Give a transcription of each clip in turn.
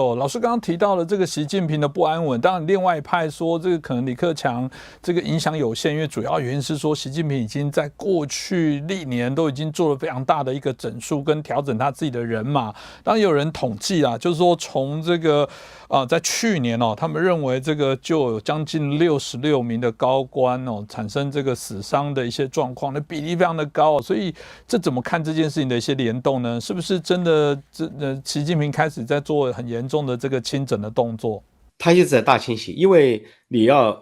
哦，老师刚刚提到了这个习近平的不安稳，当然另外一派说这个可能李克强这个影响有限，因为主要原因是说习近平已经在过去历年都已经做了非常大的一个整数跟调整他自己的人马。当然有人统计啊，就是说从这个啊在去年哦，他们认为这个就有将近六十六名的高官哦产生这个死伤的一些状况，那比例非常的高，所以这怎么看这件事情的一些联动呢？是不是真的这呃习近平开始在做很严？重的这个清整的动作，他一直在大清洗，因为你要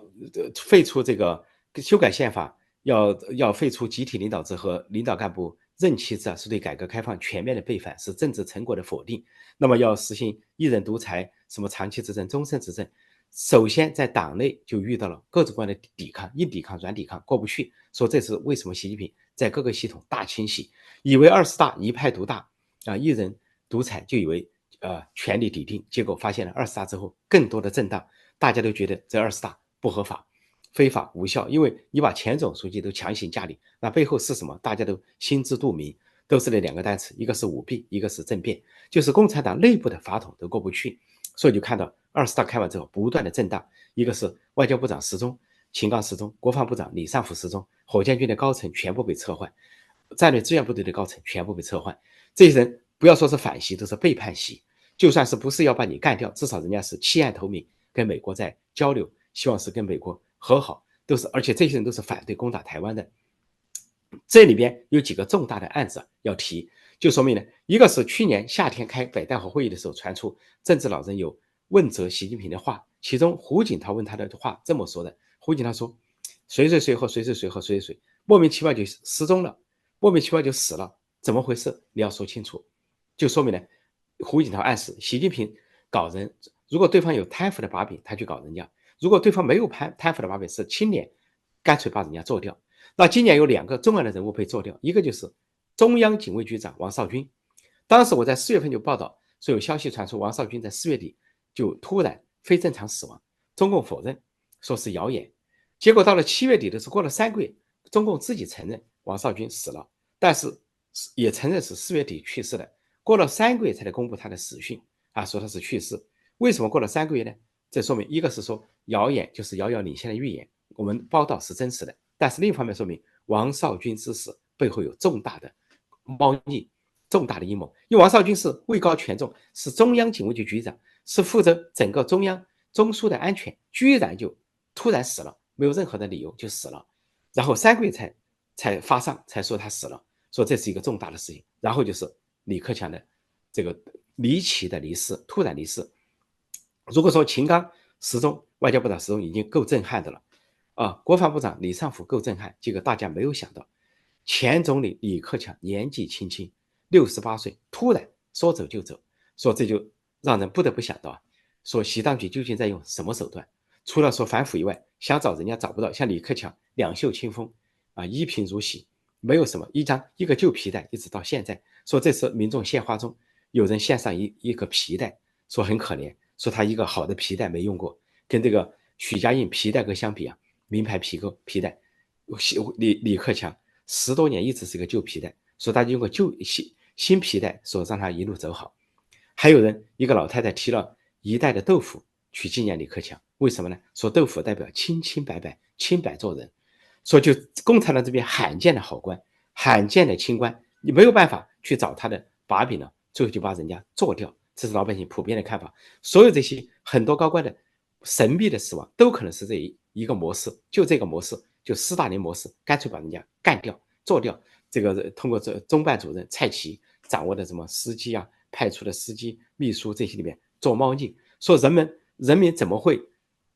废除这个修改宪法，要要废除集体领导制和领导干部任期制啊，是对改革开放全面的背反，是政治成果的否定。那么要实行一人独裁，什么长期执政、终身执政，首先在党内就遇到了各种各样的抵抗，硬抵抗、软抵抗过不去。说这是为什么？习近平在各个系统大清洗，以为二十大一派独大啊，一人独裁，就以为。呃，权力抵定，结果发现了二十大之后更多的震荡，大家都觉得这二十大不合法、非法、无效，因为你把前总书记都强行架离，那背后是什么？大家都心知肚明，都是那两个单词，一个是舞弊，一个是政变，就是共产党内部的法统都过不去，所以就看到二十大开完之后不断的震荡，一个是外交部长失踪，秦刚失踪，国防部长李尚福失踪，火箭军的高层全部被撤换，战略支援部队的高层全部被撤换，这些人不要说是反袭，都是背叛袭。就算是不是要把你干掉，至少人家是弃暗投明，跟美国在交流，希望是跟美国和好，都是，而且这些人都是反对攻打台湾的。这里边有几个重大的案子要提，就说明呢，一个是去年夏天开北戴河会议的时候传出政治老人有问责习近平的话，其中胡锦涛问他的话这么说的：胡锦涛说，谁谁谁和谁谁谁和谁谁谁莫名其妙就失踪了，莫名其妙就死了，怎么回事？你要说清楚，就说明呢。胡锦涛暗示习近平搞人，如果对方有贪腐的把柄，他去搞人家；如果对方没有贪贪腐的把柄，是清廉，干脆把人家做掉。那今年有两个重要的人物被做掉，一个就是中央警卫局长王少军。当时我在四月份就报道说有消息传出，王少军在四月底就突然非正常死亡，中共否认说是谣言。结果到了七月底的时候，过了三个月，中共自己承认王少军死了，但是也承认是四月底去世的。过了三个月才来公布他的死讯啊，说他是去世。为什么过了三个月呢？这说明一个是说谣言就是遥遥领先的预言，我们报道是真实的。但是另一方面说明王少军之死背后有重大的猫腻、重大的阴谋。因为王少军是位高权重，是中央警卫局局长，是负责整个中央中枢的安全，居然就突然死了，没有任何的理由就死了。然后三个月才才发上才说他死了，说这是一个重大的事情。然后就是。李克强的这个离奇的离世，突然离世。如果说秦刚失踪，外交部长失踪已经够震撼的了啊！国防部长李尚福够震撼，结果大家没有想到，前总理李克强年纪轻轻，六十八岁，突然说走就走，说这就让人不得不想到啊，说习当局究竟在用什么手段？除了说反腐以外，想找人家找不到。像李克强两袖清风啊，一贫如洗，没有什么一张一个旧皮带，一直到现在。说这次民众献花中，有人献上一一个皮带，说很可怜，说他一个好的皮带没用过，跟这个许家印皮带哥相比啊，名牌皮革皮带，李李克强十多年一直是个旧皮带，说他用过旧新新皮带，说让他一路走好。还有人一个老太太提了一袋的豆腐去纪念李克强，为什么呢？说豆腐代表清清白白、清白做人，说就共产党这边罕见的好官、罕见的清官。你没有办法去找他的把柄了，最后就把人家做掉，这是老百姓普遍的看法。所有这些很多高官的神秘的死亡，都可能是这一一个模式，就这个模式，就斯大林模式，干脆把人家干掉、做掉。这个通过这中办主任蔡奇掌握的什么司机啊，派出的司机、秘书这些里面做猫腻，说人们人民怎么会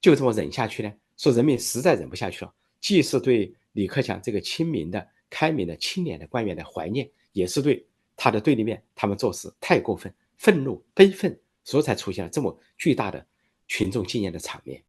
就这么忍下去呢？说人民实在忍不下去了，既是对李克强这个亲民的。开明的清廉的官员的怀念，也是对他的对立面，他们做事太过分，愤怒悲愤，所以才出现了这么巨大的群众纪念的场面。